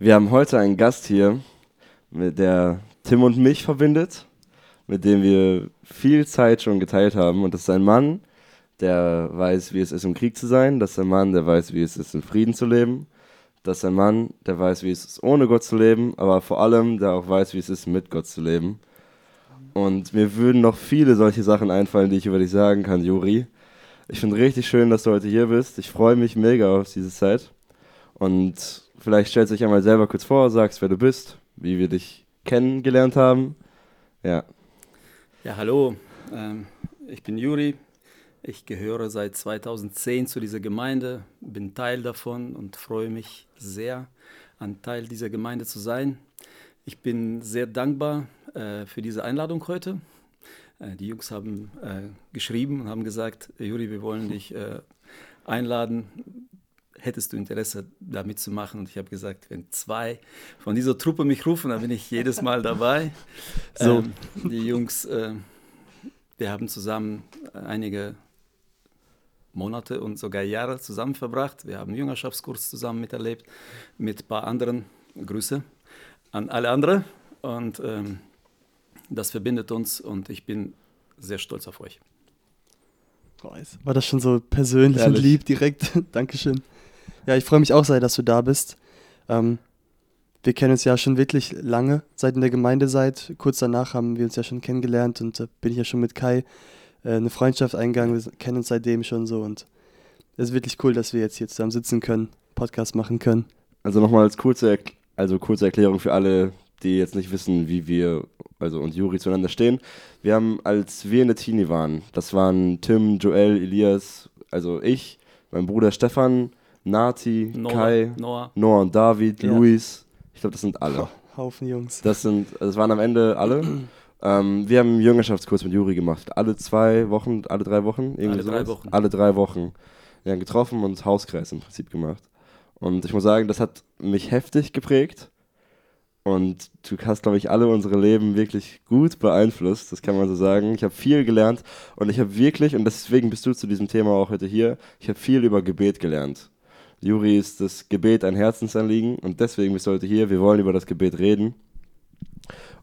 Wir haben heute einen Gast hier, mit der Tim und mich verbindet, mit dem wir viel Zeit schon geteilt haben. Und das ist ein Mann, der weiß, wie es ist, im Krieg zu sein. Das ist ein Mann, der weiß, wie es ist, in Frieden zu leben. Das ist ein Mann, der weiß, wie es ist, ohne Gott zu leben, aber vor allem, der auch weiß, wie es ist, mit Gott zu leben. Und mir würden noch viele solche Sachen einfallen, die ich über dich sagen kann, Juri. Ich finde richtig schön, dass du heute hier bist. Ich freue mich mega auf diese Zeit. Und vielleicht stellst du dich einmal selber kurz vor, sagst, wer du bist, wie wir dich kennengelernt haben. Ja. Ja, hallo. Ähm, ich bin Juri. Ich gehöre seit 2010 zu dieser Gemeinde, bin Teil davon und freue mich sehr, ein Teil dieser Gemeinde zu sein. Ich bin sehr dankbar äh, für diese Einladung heute. Äh, die Jungs haben äh, geschrieben und haben gesagt, Juri, wir wollen dich äh, einladen. Hättest du Interesse, da mitzumachen? Und ich habe gesagt, wenn zwei von dieser Truppe mich rufen, dann bin ich jedes Mal dabei. So. Ähm, die Jungs, äh, wir haben zusammen einige Monate und sogar Jahre zusammen verbracht. Wir haben Jüngerschaftskurs zusammen miterlebt mit ein paar anderen. Grüße an alle anderen. Und ähm, das verbindet uns und ich bin sehr stolz auf euch. War das schon so persönlich Ehrlich. und lieb direkt? Dankeschön. Ja, ich freue mich auch sehr, dass du da bist. Ähm, wir kennen uns ja schon wirklich lange, seit in der Gemeinde seid. Kurz danach haben wir uns ja schon kennengelernt und äh, bin ich ja schon mit Kai äh, eine Freundschaft eingegangen. Wir kennen uns seitdem schon so und es ist wirklich cool, dass wir jetzt hier zusammen sitzen können, Podcast machen können. Also nochmal als kurze, also kurze Erklärung für alle, die jetzt nicht wissen, wie wir also und Juri zueinander stehen. Wir haben, als wir in der Teenie waren, das waren Tim, Joel, Elias, also ich, mein Bruder Stefan, Nati, Noah, Kai, Noah. Noah und David, ja. Luis. Ich glaube, das sind alle. Haufen Jungs. Das sind, das waren am Ende alle. ähm, wir haben einen Jüngerschaftskurs mit Juri gemacht. Alle zwei Wochen, alle drei Wochen? Irgendwie alle sowas. drei Wochen. Alle drei Wochen. Wir haben getroffen und Hauskreis im Prinzip gemacht. Und ich muss sagen, das hat mich heftig geprägt. Und du hast, glaube ich, alle unsere Leben wirklich gut beeinflusst, das kann man so sagen. Ich habe viel gelernt und ich habe wirklich, und deswegen bist du zu diesem Thema auch heute hier, ich habe viel über Gebet gelernt. Juri ist das Gebet ein Herzensanliegen und deswegen bist du heute hier. Wir wollen über das Gebet reden.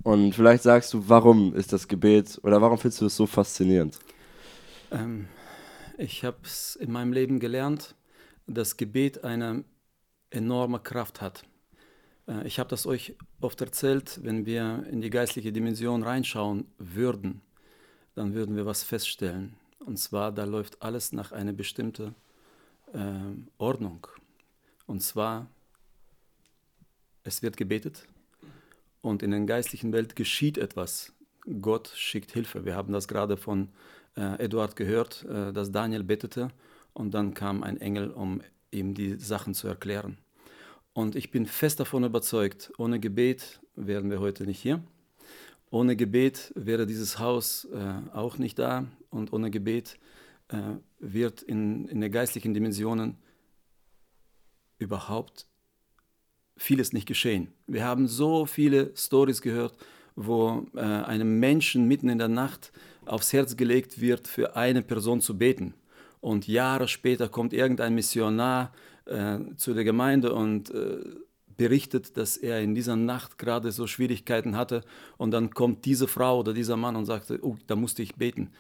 Und vielleicht sagst du, warum ist das Gebet oder warum findest du es so faszinierend? Ähm, ich habe es in meinem Leben gelernt, dass Gebet eine enorme Kraft hat. Äh, ich habe das euch oft erzählt, wenn wir in die geistliche Dimension reinschauen würden, dann würden wir was feststellen. Und zwar, da läuft alles nach einer bestimmten äh, Ordnung. Und zwar, es wird gebetet und in der geistlichen Welt geschieht etwas. Gott schickt Hilfe. Wir haben das gerade von äh, Eduard gehört, äh, dass Daniel betete und dann kam ein Engel, um ihm die Sachen zu erklären. Und ich bin fest davon überzeugt, ohne Gebet wären wir heute nicht hier. Ohne Gebet wäre dieses Haus äh, auch nicht da. Und ohne Gebet äh, wird in, in den geistlichen Dimensionen überhaupt vieles nicht geschehen. Wir haben so viele Stories gehört, wo äh, einem Menschen mitten in der Nacht aufs Herz gelegt wird, für eine Person zu beten. Und Jahre später kommt irgendein Missionar äh, zu der Gemeinde und äh, berichtet, dass er in dieser Nacht gerade so Schwierigkeiten hatte. Und dann kommt diese Frau oder dieser Mann und sagte, oh, da musste ich beten.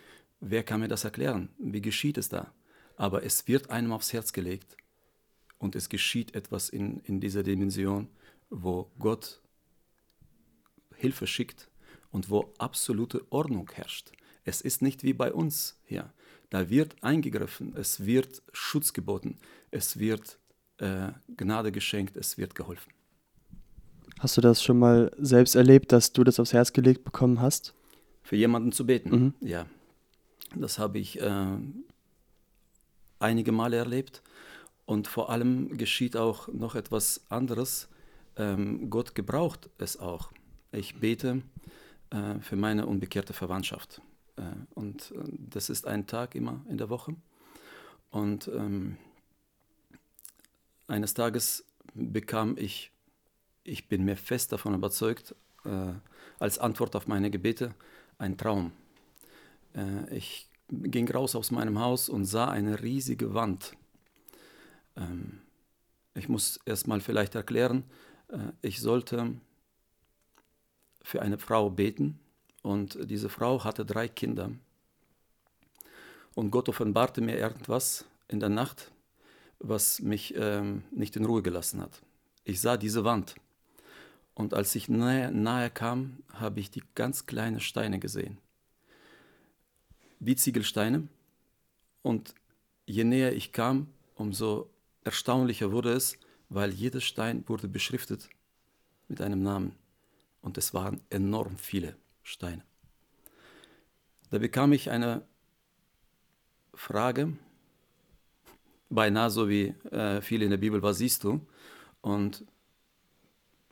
Wer kann mir das erklären? Wie geschieht es da? Aber es wird einem aufs Herz gelegt und es geschieht etwas in, in dieser Dimension, wo Gott Hilfe schickt und wo absolute Ordnung herrscht. Es ist nicht wie bei uns hier. Da wird eingegriffen, es wird Schutz geboten, es wird äh, Gnade geschenkt, es wird geholfen. Hast du das schon mal selbst erlebt, dass du das aufs Herz gelegt bekommen hast? Für jemanden zu beten, mhm. ja. Das habe ich äh, einige Male erlebt. Und vor allem geschieht auch noch etwas anderes. Ähm, Gott gebraucht es auch. Ich bete äh, für meine unbekehrte Verwandtschaft. Äh, und äh, das ist ein Tag immer in der Woche. Und ähm, eines Tages bekam ich, ich bin mir fest davon überzeugt, äh, als Antwort auf meine Gebete, einen Traum. Äh, ich ging raus aus meinem Haus und sah eine riesige Wand. Ähm, ich muss erst mal vielleicht erklären, Äh, ich sollte für eine Frau beten und diese Frau hatte drei Kinder. Und Gott offenbarte mir irgendwas in der Nacht, was mich ähm, nicht in Ruhe gelassen hat. Ich sah diese Wand und als ich nahe, nahe kam, habe ich die ganz kleinen Steine gesehen. Wie Ziegelsteine. Und je näher ich kam, umso erstaunlicher wurde es, weil jeder Stein wurde beschriftet mit einem Namen. Und es waren enorm viele Steine. Da bekam ich eine Frage, beinahe so wie äh, viele in der Bibel, was siehst du? Und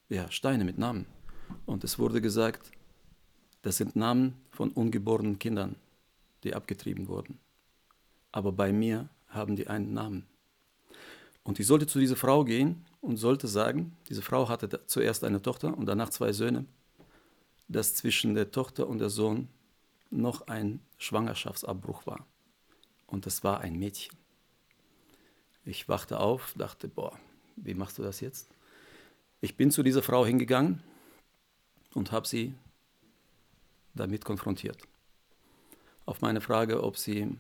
ja, Steine mit Namen. Und es wurde gesagt, das sind Namen von ungeborenen Kindern, die abgetrieben wurden. Aber bei mir haben die einen Namen. Und ich sollte zu dieser Frau gehen und sollte sagen, diese Frau hatte zuerst eine Tochter und danach zwei Söhne, dass zwischen der Tochter und der Sohn noch ein Schwangerschaftsabbruch war. Und das war ein Mädchen. Ich wachte auf, dachte, boah, wie machst du das jetzt? Ich bin zu dieser Frau hingegangen und habe sie damit konfrontiert. Auf meine Frage, ob sie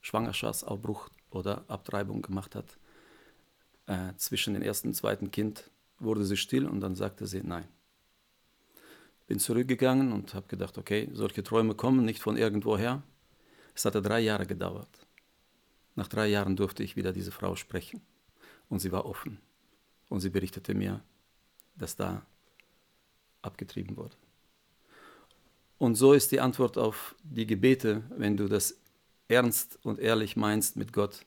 Schwangerschaftsabbruch oder Abtreibung gemacht hat, äh, zwischen dem ersten und zweiten Kind, wurde sie still und dann sagte sie nein. Bin zurückgegangen und habe gedacht, okay, solche Träume kommen nicht von irgendwoher. Es hatte drei Jahre gedauert. Nach drei Jahren durfte ich wieder diese Frau sprechen und sie war offen und sie berichtete mir, dass da abgetrieben wurde. Und so ist die Antwort auf die Gebete, wenn du das ernst und ehrlich meinst mit Gott,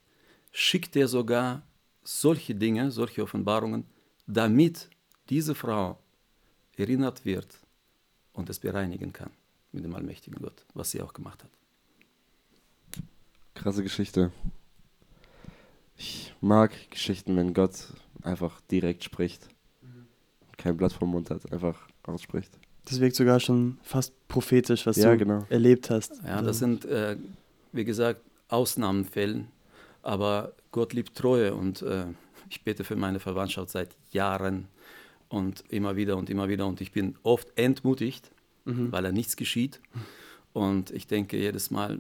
schickt dir sogar solche Dinge, solche Offenbarungen, damit diese Frau erinnert wird und es bereinigen kann mit dem allmächtigen Gott, was sie auch gemacht hat. Krasse Geschichte. Ich mag Geschichten, wenn Gott einfach direkt spricht. Kein Blatt vom Mund hat, einfach ausspricht. Das wirkt sogar schon fast prophetisch, was ja, du genau. erlebt hast. Ja, das sind, äh, wie gesagt, Ausnahmenfällen, aber Gott liebt Treue und äh, ich bete für meine Verwandtschaft seit Jahren und immer wieder und immer wieder und ich bin oft entmutigt, mhm. weil da nichts geschieht. Und ich denke jedes Mal,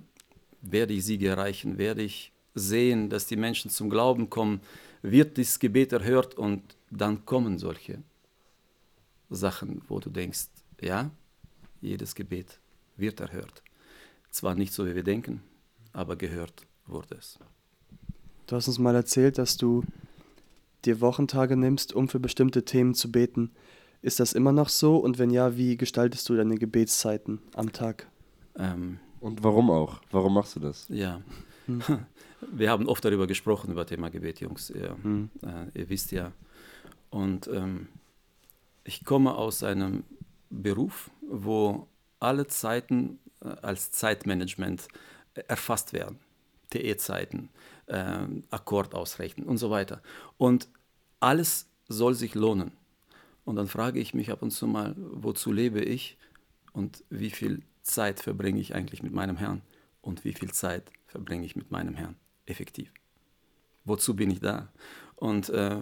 werde ich Siege erreichen, werde ich sehen, dass die Menschen zum Glauben kommen, wird dieses Gebet erhört und dann kommen solche Sachen, wo du denkst, ja, jedes Gebet wird erhört. Zwar nicht so, wie wir denken, aber gehört wurde es. Du hast uns mal erzählt, dass du dir Wochentage nimmst, um für bestimmte Themen zu beten. Ist das immer noch so? Und wenn ja, wie gestaltest du deine Gebetszeiten am Tag? Ähm, und warum auch? Warum machst du das? Ja, hm. wir haben oft darüber gesprochen, über Thema Gebet, Jungs. Ihr, hm. äh, ihr wisst ja. Und ähm, ich komme aus einem Beruf, wo alle Zeiten äh, als Zeitmanagement erfasst werden. TE-Zeiten, äh, Akkord ausrechnen und so weiter. Und alles soll sich lohnen. Und dann frage ich mich ab und zu mal, wozu lebe ich und wie viel Zeit verbringe ich eigentlich mit meinem Herrn und wie viel Zeit verbringe ich mit meinem Herrn effektiv. Wozu bin ich da? Und äh,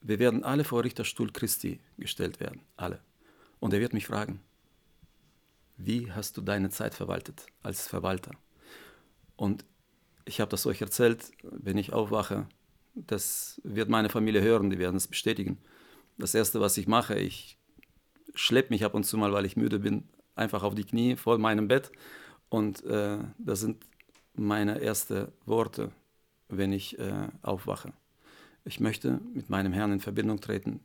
wir werden alle vor Richterstuhl Christi gestellt werden, alle. Und er wird mich fragen, wie hast du deine Zeit verwaltet als Verwalter? Und ich habe das euch erzählt, wenn ich aufwache, das wird meine Familie hören, die werden es bestätigen. Das Erste, was ich mache, ich schleppe mich ab und zu mal, weil ich müde bin, einfach auf die Knie vor meinem Bett. Und äh, das sind meine ersten Worte, wenn ich äh, aufwache. Ich möchte mit meinem Herrn in Verbindung treten.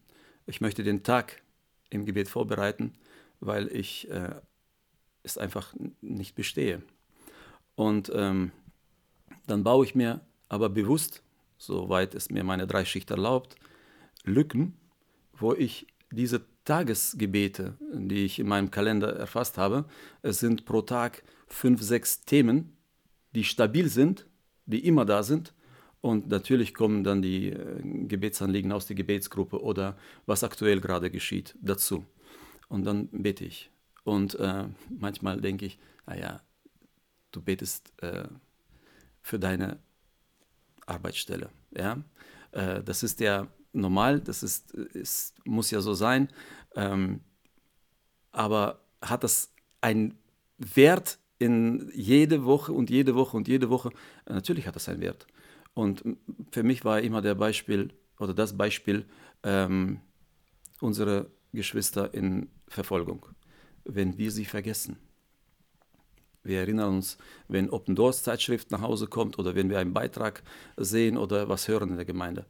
Ich möchte den Tag im Gebet vorbereiten, weil ich äh, es einfach nicht bestehe. Und ähm, dann baue ich mir aber bewusst, soweit es mir meine drei Schicht erlaubt, Lücken, wo ich diese Tagesgebete, die ich in meinem Kalender erfasst habe, es sind pro Tag fünf, sechs Themen, die stabil sind, die immer da sind und natürlich kommen dann die äh, Gebetsanliegen aus der Gebetsgruppe oder was aktuell gerade geschieht dazu. Und dann bete ich. Und äh, manchmal denke ich, naja, du betest äh, für deine Arbeitsstelle. Ja? Äh, das ist ja normal, das ist, ist, muss ja so sein. Ähm, aber hat das einen Wert in jede Woche und jede Woche und jede Woche? Äh, natürlich hat das einen Wert. Und für mich war immer der Beispiel oder das Beispiel ähm, unsere Geschwister in Verfolgung, wenn wir sie vergessen. Wir erinnern uns, wenn Open Doors Zeitschrift nach Hause kommt oder wenn wir einen Beitrag sehen oder was hören in der Gemeinde.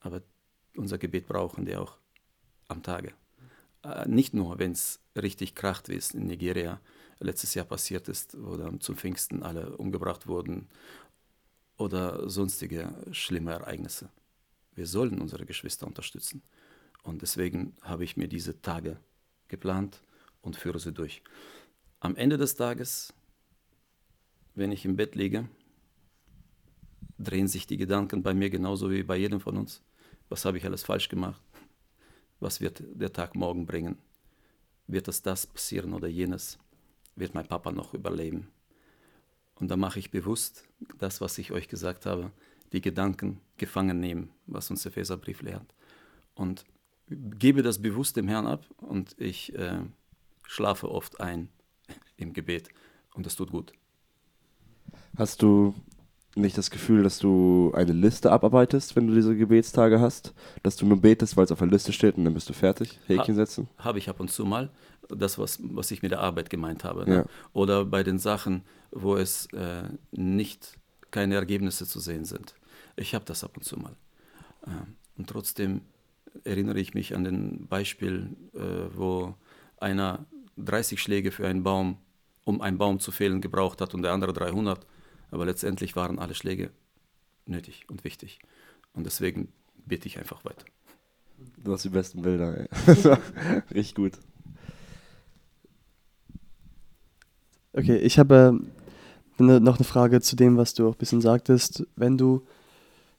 Aber unser Gebet brauchen die auch am Tage. Äh, nicht nur, wenn es richtig kracht, wie es in Nigeria letztes Jahr passiert ist, wo dann zum Pfingsten alle umgebracht wurden oder sonstige schlimme Ereignisse. Wir sollen unsere Geschwister unterstützen. Und deswegen habe ich mir diese Tage geplant und führe sie durch. Am Ende des Tages, wenn ich im Bett liege, drehen sich die Gedanken bei mir genauso wie bei jedem von uns. Was habe ich alles falsch gemacht? Was wird der Tag morgen bringen? Wird es das passieren oder jenes? Wird mein Papa noch überleben? Und da mache ich bewusst das, was ich euch gesagt habe, die Gedanken gefangen nehmen, was uns der Epheserbrief lehrt. Und gebe das bewusst dem Herrn ab und ich äh, schlafe oft ein im Gebet und das tut gut. Hast du nicht das Gefühl, dass du eine Liste abarbeitest, wenn du diese Gebetstage hast? Dass du nur betest, weil es auf der Liste steht und dann bist du fertig? Häkchen setzen? Ha, habe ich ab und zu mal. Das, was, was ich mit der Arbeit gemeint habe. Ne? Ja. Oder bei den Sachen, wo es äh, nicht keine Ergebnisse zu sehen sind. Ich habe das ab und zu mal. Äh, und trotzdem erinnere ich mich an den Beispiel, äh, wo einer 30 Schläge für einen Baum, um einen Baum zu fällen, gebraucht hat und der andere 300. Aber letztendlich waren alle Schläge nötig und wichtig. Und deswegen bete ich einfach weiter. Du hast die besten Bilder, ey. Richtig gut. Okay, ich habe äh, noch eine Frage zu dem, was du auch ein bisschen sagtest. Wenn du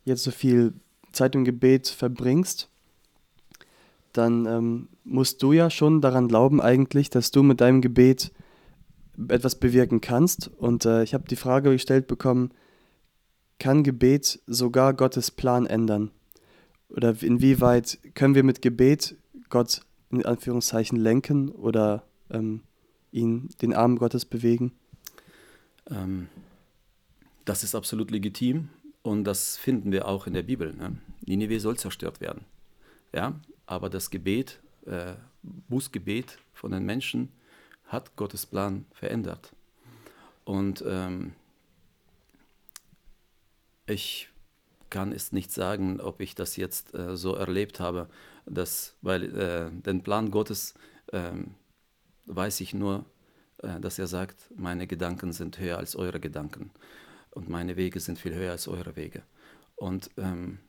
jetzt so viel Zeit im Gebet verbringst, dann ähm, musst du ja schon daran glauben eigentlich, dass du mit deinem Gebet etwas bewirken kannst. Und äh, ich habe die Frage gestellt bekommen, kann Gebet sogar Gottes Plan ändern? Oder inwieweit können wir mit Gebet Gott in Anführungszeichen lenken oder ähm, ihn den Arm Gottes bewegen? Ähm, das ist absolut legitim und das finden wir auch in der Bibel. Ne? Ninive soll zerstört werden. Ja, aber das Gebet, äh, Bußgebet von den Menschen hat Gottes Plan verändert. Und ähm, ich kann es nicht sagen, ob ich das jetzt äh, so erlebt habe, dass, weil äh, den Plan Gottes ähm, weiß ich nur, äh, dass er sagt, meine Gedanken sind höher als eure Gedanken und meine Wege sind viel höher als eure Wege. Und ähm,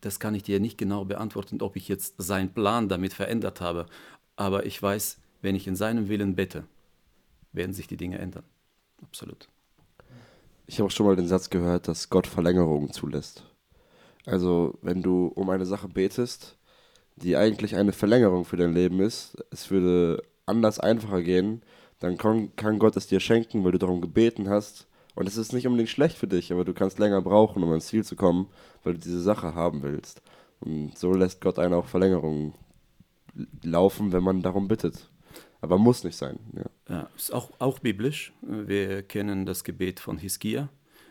das kann ich dir nicht genau beantworten, ob ich jetzt seinen Plan damit verändert habe. Aber ich weiß, wenn ich in seinem Willen bete, werden sich die Dinge ändern. Absolut. Ich habe auch schon mal den Satz gehört, dass Gott Verlängerungen zulässt. Also, wenn du um eine Sache betest, die eigentlich eine Verlängerung für dein Leben ist, es würde anders einfacher gehen, dann kann, Gott es dir schenken, weil du darum gebeten hast und es ist nicht unbedingt schlecht für dich, aber du kannst länger brauchen, um ans Ziel zu kommen, weil du diese Sache haben willst. Und so lässt Gott einen auch Verlängerungen laufen, wenn man darum bittet. Aber muss nicht sein. Ja, ja ist auch, auch biblisch. Wir kennen das Gebet von Hiskia.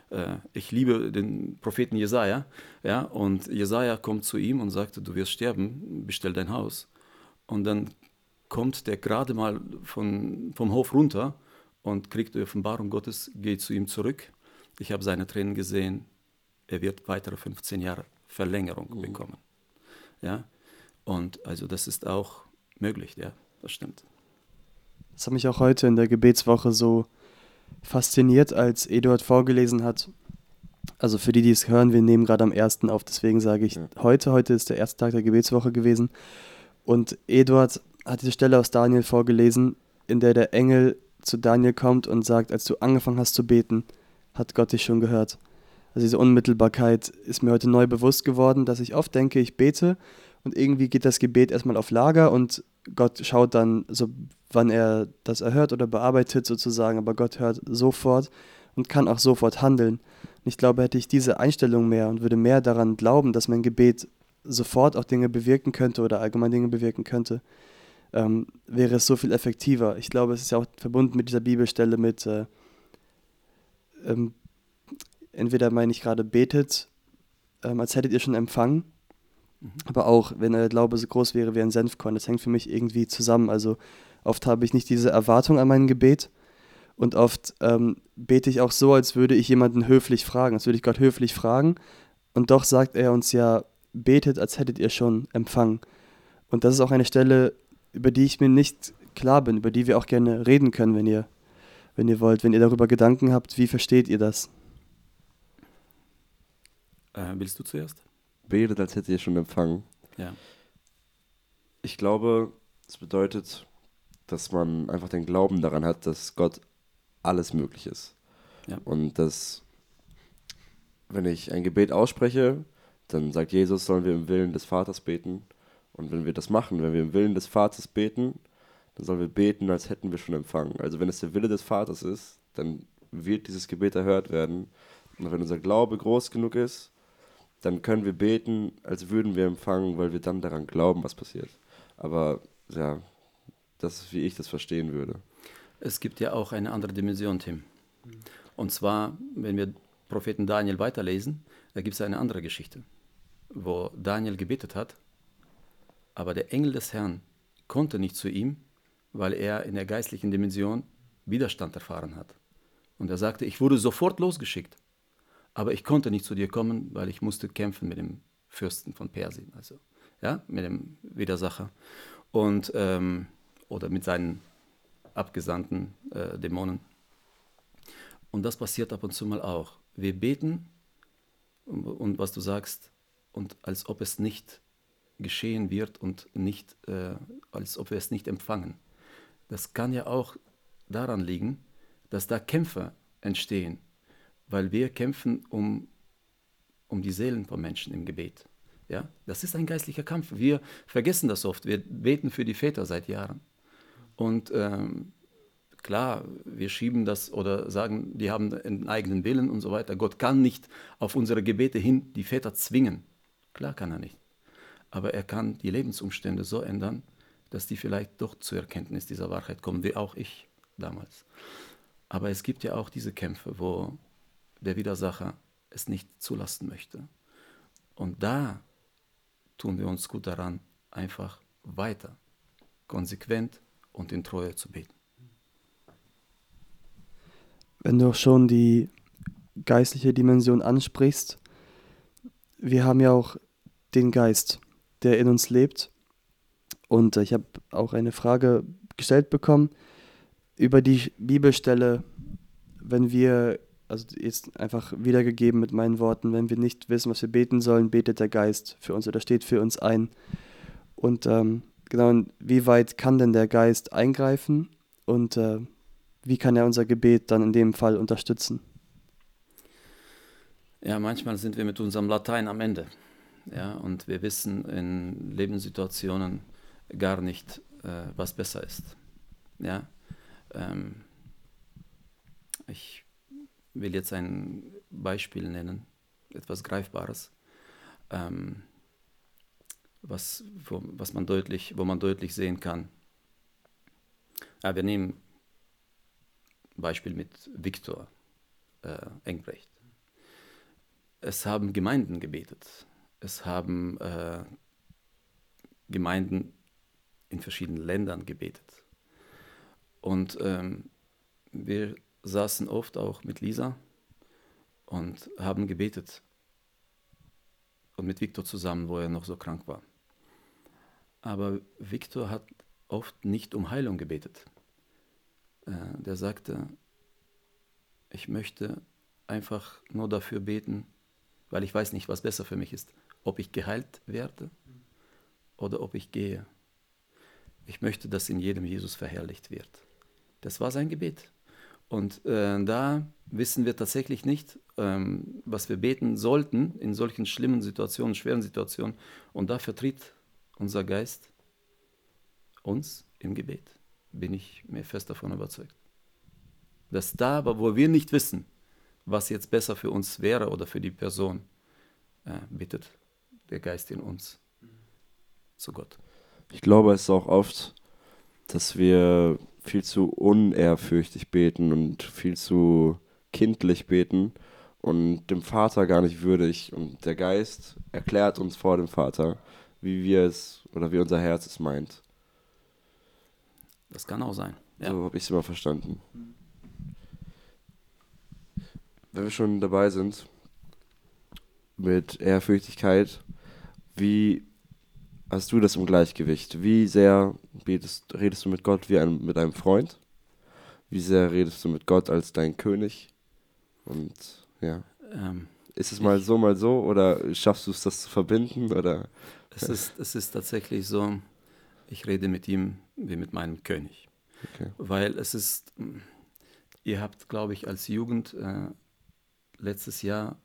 Äh, ich liebe den Propheten Jesaja. Ja, und Jesaja kommt zu ihm und sagt: Du wirst sterben, bestell dein Haus. Und dann kommt der gerade mal von, vom Hof runter und kriegt die Offenbarung Gottes, geht zu ihm zurück. Ich habe seine Tränen gesehen. Er wird weitere 15 Jahre Verlängerung mhm. bekommen. Ja, und also das ist auch möglich, ja, das stimmt. Das hat mich auch heute in der Gebetswoche so fasziniert, als Eduard vorgelesen hat. Also für die, die es hören, wir nehmen gerade am 1. auf, deswegen sage ich ja. heute. Heute ist der erste Tag der Gebetswoche gewesen. Und Eduard hat diese Stelle aus Daniel vorgelesen, in der der Engel zu Daniel kommt und sagt, als du angefangen hast zu beten, hat Gott dich schon gehört. Also diese Unmittelbarkeit ist mir heute neu bewusst geworden, dass ich oft denke, ich bete und irgendwie geht das Gebet erstmal auf Lager und Gott schaut dann, so, wann er das erhört oder bearbeitet sozusagen, aber Gott hört sofort und kann auch sofort handeln. Und ich glaube, hätte ich diese Einstellung mehr und würde mehr daran glauben, dass mein Gebet sofort auch Dinge bewirken könnte oder allgemein Dinge bewirken könnte, ähm, wäre es so viel effektiver. Ich glaube, es ist ja auch verbunden mit dieser Bibelstelle mit, äh, ähm, entweder meine ich gerade, betet, ähm, als hättet ihr schon empfangen, mhm. aber auch, wenn euer Glaube so groß wäre wie ein Senfkorn. Das hängt für mich irgendwie zusammen. Also oft habe ich nicht diese Erwartung an mein Gebet und oft ähm, bete ich auch so, als würde ich jemanden höflich fragen, als würde ich Gott höflich fragen. Und doch sagt er uns ja, betet, als hättet ihr schon empfangen. Und das ist auch eine Stelle, über die ich mir nicht klar bin, über die wir auch gerne reden können, wenn ihr, wenn ihr wollt, wenn ihr darüber Gedanken habt, wie versteht ihr das? Äh, willst du zuerst? Betet, als hättet ihr schon empfangen. Ja. Ich glaube, es bedeutet, dass man einfach den Glauben daran hat, dass Gott alles möglich ist. Ja. Und dass, wenn ich ein Gebet ausspreche, dann sagt Jesus, sollen wir im Willen des Vaters beten. Und wenn wir das machen, wenn wir im Willen des Vaters beten, dann sollen wir beten, als hätten wir schon empfangen. Also wenn es der Wille des Vaters ist, dann wird dieses Gebet erhört werden. Und wenn unser Glaube groß genug ist, dann können wir beten, als würden wir empfangen, weil wir dann daran glauben, was passiert. Aber ja, das ist, wie ich das verstehen würde. Es gibt ja auch eine andere Dimension, Tim. Und zwar, wenn wir Propheten Daniel weiterlesen, da gibt es eine andere Geschichte, wo Daniel gebetet hat, aber der Engel des Herrn konnte nicht zu ihm, weil er in der geistlichen Dimension Widerstand erfahren hat. Und er sagte, ich wurde sofort losgeschickt, aber ich konnte nicht zu dir kommen, weil ich musste kämpfen mit dem Fürsten von Persien, also ja, mit dem Widersacher und ähm, oder mit seinen abgesandten äh, Dämonen. Und das passiert ab und zu mal auch. Wir beten und, und was du sagst, und als ob es nicht geschehen wird und nicht, äh, als ob wir es nicht empfangen. Das kann ja auch daran liegen, dass da Kämpfe entstehen, weil wir kämpfen um, um die Seelen von Menschen im Gebet. Ja, das ist ein geistlicher Kampf. Wir vergessen das oft. Wir beten für die Väter seit Jahren. Und ähm, klar, wir schieben das oder sagen, die haben einen eigenen Willen und so weiter. Gott kann nicht auf unsere Gebete hin die Väter zwingen. Klar kann er nicht. Aber er kann die Lebensumstände so ändern, dass die vielleicht doch zur Erkenntnis dieser Wahrheit kommen, wie auch ich damals. Aber es gibt ja auch diese Kämpfe, wo der Widersacher es nicht zulassen möchte. Und da tun wir uns gut daran, einfach weiter, konsequent und in Treue zu beten. Wenn du auch schon die geistliche Dimension ansprichst, wir haben ja auch den Geist, der in uns lebt. Und ich habe auch eine Frage gestellt bekommen über die Bibelstelle, wenn wir, also jetzt einfach wiedergegeben mit meinen Worten, wenn wir nicht wissen, was wir beten sollen, betet der Geist für uns oder steht für uns ein. Und ähm, genau, wie weit kann denn der Geist eingreifen und äh, wie kann er unser Gebet dann in dem Fall unterstützen? Ja, manchmal sind wir mit unserem Latein am Ende. Ja, und wir wissen in Lebenssituationen gar nicht, äh, was besser ist. Ja, ähm, ich will jetzt ein Beispiel nennen, etwas Greifbares. Ähm, was, wo, was man deutlich, wo man deutlich sehen kann. Ja, wir nehmen Beispiel mit Viktor äh, Engbrecht. Es haben Gemeinden gebetet. Es haben äh, Gemeinden in verschiedenen Ländern gebetet. Und ähm, wir saßen oft auch mit Lisa und haben gebetet. Und mit Viktor zusammen, wo er noch so krank war. Aber Viktor hat oft nicht um Heilung gebetet. Äh, der sagte, ich möchte einfach nur dafür beten, weil ich weiß nicht, was besser für mich ist, ob ich geheilt werde oder ob ich gehe. Ich möchte, dass in jedem Jesus verherrlicht wird. Das war sein Gebet. Und äh, da wissen wir tatsächlich nicht, ähm, was wir beten sollten in solchen schlimmen Situationen, schweren Situationen. Und da vertritt unser Geist uns im Gebet. Bin ich mir fest davon überzeugt. Dass da, wo wir nicht wissen, was jetzt besser für uns wäre oder für die Person, äh, bittet der Geist in uns zu Gott. Ich glaube, es ist auch oft, dass wir viel zu unehrfürchtig beten und viel zu kindlich beten und dem Vater gar nicht würdig. Und der Geist erklärt uns vor dem Vater, wie wir es oder wie unser Herz es meint. Das kann auch sein. Ja. So habe ich es immer verstanden. Wenn wir schon dabei sind mit Ehrfürchtigkeit, wie hast du das im Gleichgewicht? Wie sehr betest, redest du mit Gott wie ein, mit einem Freund? Wie sehr redest du mit Gott als dein König? Und ja. Ähm, ist es mal so, mal so oder schaffst du es, das zu verbinden? Oder? Es, ist, es ist tatsächlich so, ich rede mit ihm wie mit meinem König. Okay. Weil es ist, ihr habt, glaube ich, als Jugend äh, letztes Jahr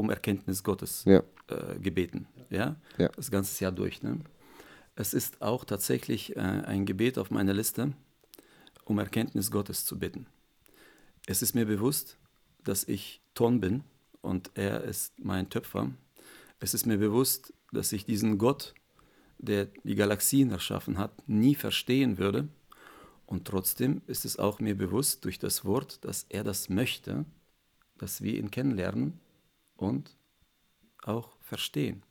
um Erkenntnis Gottes ja. äh, gebeten. Ja? ja? Das ganze Jahr durch. Ne? Es ist auch tatsächlich äh, ein Gebet auf meiner Liste, um Erkenntnis Gottes zu bitten. Es ist mir bewusst, dass ich Ton bin und er ist mein Töpfer. Es ist mir bewusst, dass ich diesen Gott, der die Galaxien erschaffen hat, nie verstehen würde. Und trotzdem ist es auch mir bewusst durch das Wort, dass er das möchte, dass wir ihn kennenlernen und auch verstehen.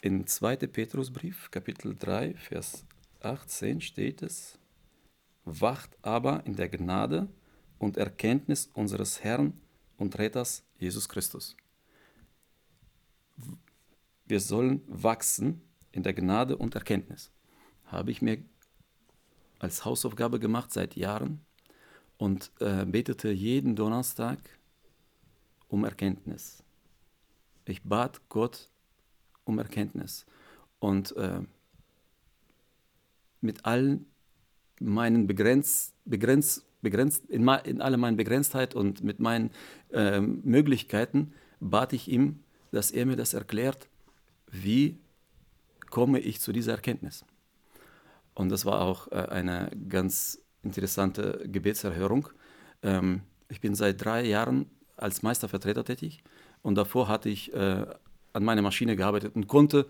In 2. Petrusbrief, Kapitel 3, Vers 18 steht es, Wacht aber in der Gnade und Erkenntnis unseres Herrn und Retters Jesus Christus. Wir sollen wachsen in der Gnade und Erkenntnis. Habe ich mir als Hausaufgabe gemacht seit Jahren und äh, betete jeden Donnerstag um Erkenntnis. Ich bat Gott um Erkenntnis. Und äh, mit allen meinen begrenzt, begrenzt, begrenzt in, in aller meinen Begrenztheit und mit meinen äh, Möglichkeiten bat ich ihm, dass er mir das erklärt, wie komme ich zu dieser Erkenntnis. Und das war auch äh, eine ganz interessante Gebetserhörung. Ähm, ich bin seit drei Jahren als Meistervertreter tätig und davor hatte ich äh, an meiner Maschine gearbeitet und konnte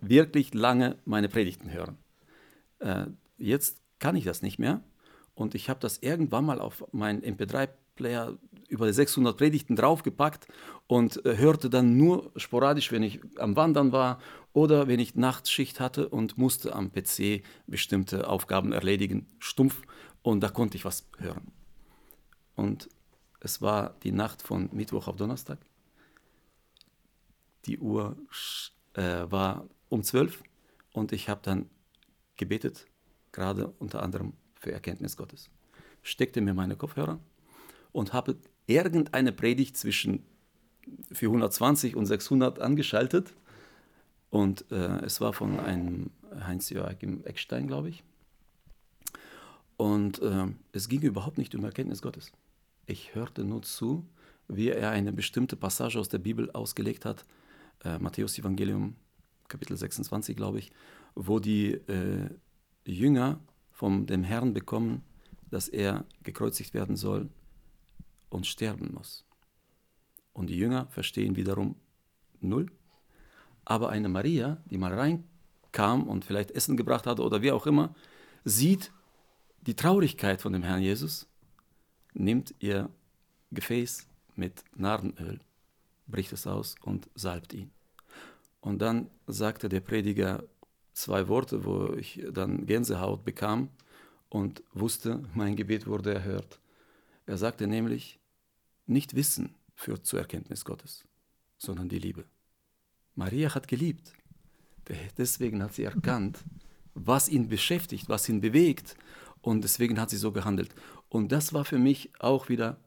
wirklich lange meine Predigten hören. Äh, jetzt kann ich das nicht mehr und ich habe das irgendwann mal auf meinen MP3-Player über 600 Predigten draufgepackt und äh, hörte dann nur sporadisch, wenn ich am Wandern war oder wenn ich Nachtschicht hatte und musste am PC bestimmte Aufgaben erledigen, stumpf und da konnte ich was hören. Und es war die Nacht von Mittwoch auf Donnerstag. Die Uhr äh, war um zwölf und ich habe dann gebetet, gerade unter anderem für Erkenntnis Gottes. Steckte mir meine Kopfhörer und habe irgendeine Predigt zwischen 420 und 600 angeschaltet. Und äh, es war von einem Heinz-Joachim Eckstein, glaube ich. Und äh, es ging überhaupt nicht um Erkenntnis Gottes. Ich hörte nur zu, wie er eine bestimmte Passage aus der Bibel ausgelegt hat, äh, Matthäus Evangelium, Kapitel 26, glaube ich, wo die äh, Jünger von dem Herrn bekommen, dass er gekreuzigt werden soll und sterben muss. Und die Jünger verstehen wiederum null. Aber eine Maria, die mal reinkam und vielleicht Essen gebracht hatte oder wie auch immer, sieht die Traurigkeit von dem Herrn Jesus nimmt ihr Gefäß mit Narrenöl, bricht es aus und salbt ihn. Und dann sagte der Prediger zwei Worte, wo ich dann Gänsehaut bekam und wusste, mein Gebet wurde erhört. Er sagte nämlich, nicht Wissen führt zur Erkenntnis Gottes, sondern die Liebe. Maria hat geliebt. Deswegen hat sie erkannt, was ihn beschäftigt, was ihn bewegt. Und deswegen hat sie so gehandelt. Und das war für mich auch wieder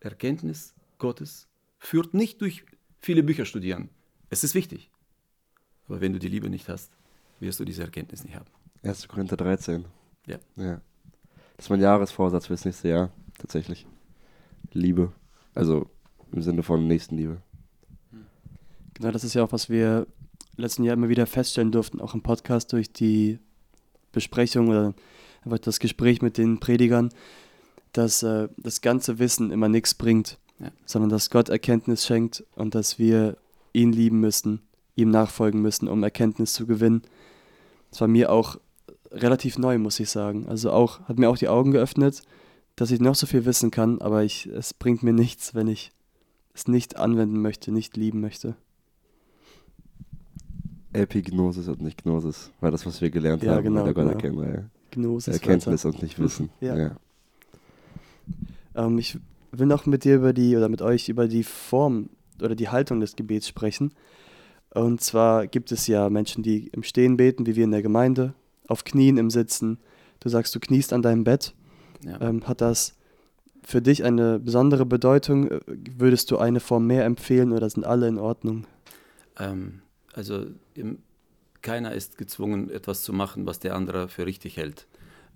Erkenntnis Gottes. Führt nicht durch viele Bücher studieren. Es ist wichtig. Aber wenn du die Liebe nicht hast, wirst du diese Erkenntnis nicht haben. 1. Korinther 13. Ja. ja. Das ist mein Jahresvorsatz fürs nächste Jahr, tatsächlich. Liebe. Also im Sinne von Nächstenliebe. Genau, das ist ja auch, was wir letzten Jahr immer wieder feststellen durften, auch im Podcast durch die Besprechung oder einfach das Gespräch mit den Predigern, dass äh, das ganze Wissen immer nichts bringt, ja. sondern dass Gott Erkenntnis schenkt und dass wir ihn lieben müssen, ihm nachfolgen müssen, um Erkenntnis zu gewinnen. Das war mir auch relativ neu, muss ich sagen. Also auch, hat mir auch die Augen geöffnet, dass ich noch so viel wissen kann, aber ich, es bringt mir nichts, wenn ich es nicht anwenden möchte, nicht lieben möchte. Epignosis und nicht Gnosis, war das, was wir gelernt ja, haben genau, in der genau. Gotterkennreihe. Gnosis. Erkenntnis und nicht Wissen. ja. ja. Ähm, ich will noch mit dir über die, oder mit euch über die Form oder die Haltung des Gebets sprechen. Und zwar gibt es ja Menschen, die im Stehen beten, wie wir in der Gemeinde, auf Knien im Sitzen. Du sagst, du kniest an deinem Bett. Ja. Ähm, hat das für dich eine besondere Bedeutung? Würdest du eine Form mehr empfehlen oder sind alle in Ordnung? Ähm, also im, keiner ist gezwungen, etwas zu machen, was der andere für richtig hält.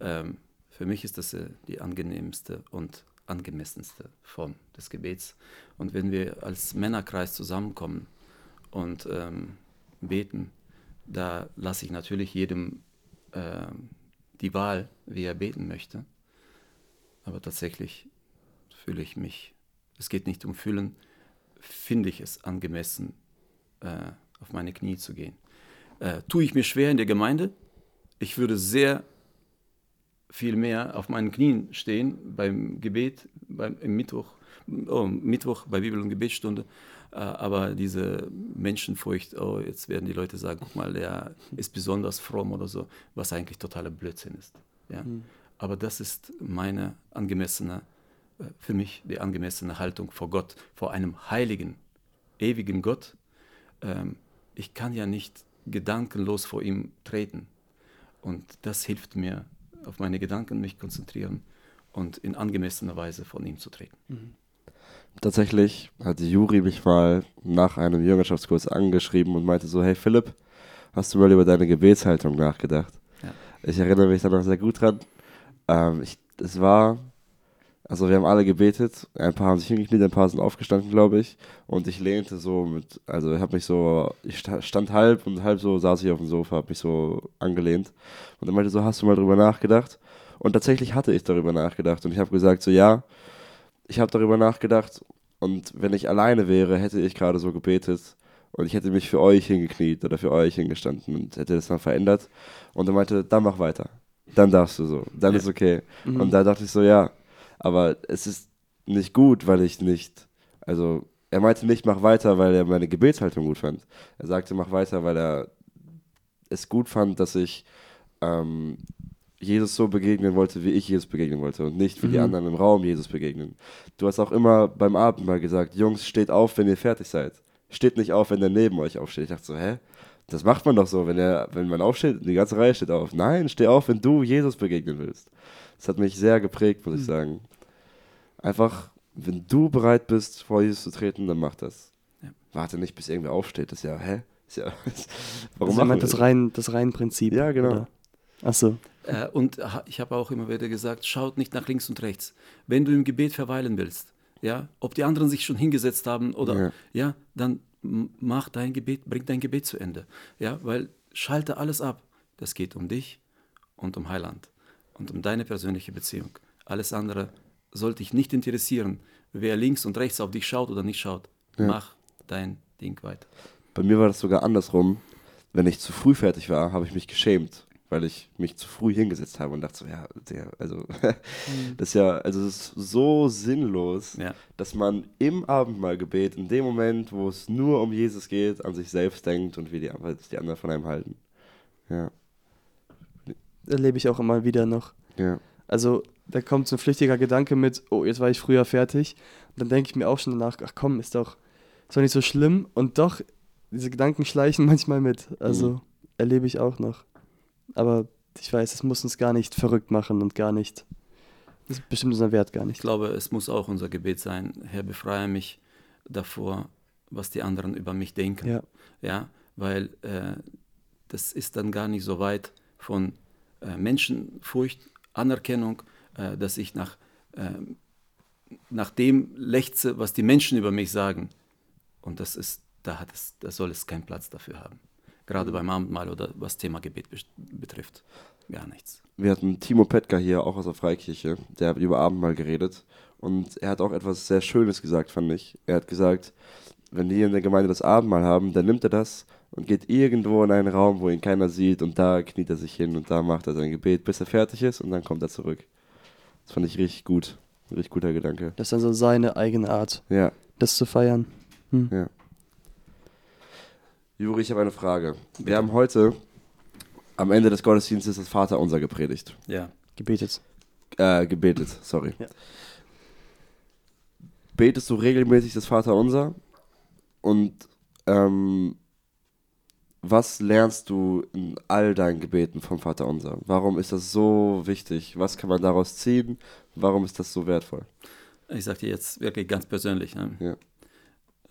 Ähm, für mich ist das äh, die angenehmste und angemessenste Form des Gebets. Und wenn wir als Männerkreis zusammenkommen und ähm, beten, da lasse ich natürlich jedem äh, die Wahl, wie er beten möchte. Aber tatsächlich fühle ich mich, es geht nicht um Fühlen, finde ich es angemessen, äh, auf meine Knie zu gehen. Äh, tue ich mir schwer in der Gemeinde? Ich würde sehr viel mehr auf meinen Knien stehen beim Gebet, beim, im Mittwoch, oh, Mittwoch bei Bibel- und Gebetsstunde. Äh, aber diese Menschenfurcht, oh, jetzt werden die Leute sagen, guck mal, der ist besonders fromm oder so, was eigentlich totaler Blödsinn ist. Ja? Mhm. Aber das ist meine angemessene, äh, für mich die angemessene Haltung vor Gott, vor einem heiligen, ewigen Gott. Ähm, ich kann ja nicht gedankenlos vor ihm treten. Und das hilft mir, auf meine Gedanken mich konzentrieren und in angemessener Weise von ihm zu treten. Mhm. Tatsächlich hat Juri mich mal nach einem Jüngerschaftskurs angeschrieben und meinte so, hey Philipp, hast du mal über deine Gebetshaltung nachgedacht? Ja. Ich erinnere mich da noch sehr gut dran. Ähm, ich, es war, also wir haben alle gebetet, ein paar haben sich hingekniet, ein paar sind aufgestanden, glaube ich. Und ich lehnte so mit, also ich habe mich so, ich stand halb und halb so saß ich auf dem Sofa, habe mich so angelehnt. Und er meinte so, hast du mal drüber nachgedacht? Und tatsächlich hatte ich darüber nachgedacht und ich habe gesagt so, ja, ich habe darüber nachgedacht und wenn ich alleine wäre, hätte ich gerade so gebetet und ich hätte mich für euch hingekniet oder für euch hingestanden und hätte das dann verändert. Und er meinte, dann mach weiter. Dann darfst du so. Dann ja. ist okay. Mhm. Und da dachte ich so, ja, aber es ist nicht gut, weil ich nicht, also er meinte nicht, mach weiter, weil er meine Gebetshaltung gut fand. Er sagte, mach weiter, weil er es gut fand, dass ich ähm, Jesus so begegnen wollte, wie ich Jesus begegnen wollte und nicht wie mhm. die anderen im Raum Jesus begegnen. Du hast auch immer beim Abendmahl gesagt, Jungs, steht auf, wenn ihr fertig seid. Steht nicht auf, wenn der neben euch aufsteht. Ich dachte so, hä? Das macht man doch so, wenn, er, wenn man aufsteht, die ganze Reihe steht auf. Nein, steh auf, wenn du Jesus begegnen willst. Das hat mich sehr geprägt, muss mhm. ich sagen. Einfach, wenn du bereit bist, vor Jesus zu treten, dann mach das. Ja. Warte nicht, bis irgendwer aufsteht. Das ist ja, hä? Ist ja, warum das ist das rein, das rein Prinzip. Ja, genau. Achso. Äh, und ich habe auch immer wieder gesagt, schaut nicht nach links und rechts. Wenn du im Gebet verweilen willst, ja, ob die anderen sich schon hingesetzt haben oder, ja, ja dann mach dein Gebet, bring dein Gebet zu Ende. Ja, weil schalte alles ab. Das geht um dich und um Heiland und um deine persönliche Beziehung. Alles andere sollte dich nicht interessieren, wer links und rechts auf dich schaut oder nicht schaut. Ja. Mach dein Ding weiter. Bei mir war das sogar andersrum. Wenn ich zu früh fertig war, habe ich mich geschämt weil ich mich zu früh hingesetzt habe und dachte so, ja, der, also mhm. das ist ja, also es ist so sinnlos, ja. dass man im Abendmahlgebet, in dem Moment, wo es nur um Jesus geht, an sich selbst denkt und wie die, die anderen von einem halten. Ja. Erlebe ich auch immer wieder noch. Ja. Also da kommt so ein flüchtiger Gedanke mit, oh, jetzt war ich früher fertig. Und dann denke ich mir auch schon danach, ach komm, ist doch, ist doch nicht so schlimm. Und doch, diese Gedanken schleichen manchmal mit. Also mhm. erlebe ich auch noch. Aber ich weiß, es muss uns gar nicht verrückt machen und gar nicht. Das ist bestimmt unser Wert gar nicht. Ich glaube, es muss auch unser Gebet sein. Herr, befreie mich davor, was die anderen über mich denken. Ja. ja weil äh, das ist dann gar nicht so weit von äh, Menschenfurcht, Anerkennung, äh, dass ich nach, äh, nach dem lechze, was die Menschen über mich sagen. Und das ist, da, hat es, da soll es keinen Platz dafür haben gerade beim Abendmahl oder was Thema Gebet betrifft. Gar nichts. Wir hatten Timo Petka hier, auch aus der Freikirche, der hat über Abendmahl geredet und er hat auch etwas sehr Schönes gesagt, fand ich. Er hat gesagt, wenn die in der Gemeinde das Abendmahl haben, dann nimmt er das und geht irgendwo in einen Raum, wo ihn keiner sieht und da kniet er sich hin und da macht er sein Gebet, bis er fertig ist und dann kommt er zurück. Das fand ich richtig gut. Ein richtig guter Gedanke. Das ist dann so seine eigene Art, Ja, das zu feiern. Hm. ja. Juri, ich habe eine Frage. Wir haben heute am Ende des Gottesdienstes das Vaterunser gepredigt. Ja. Gebetet. Äh, gebetet, sorry. Ja. Betest du regelmäßig das Vaterunser? Und ähm, was lernst du in all deinen Gebeten vom Vaterunser? Warum ist das so wichtig? Was kann man daraus ziehen? Warum ist das so wertvoll? Ich sage dir jetzt wirklich ganz persönlich. Ne? Ja.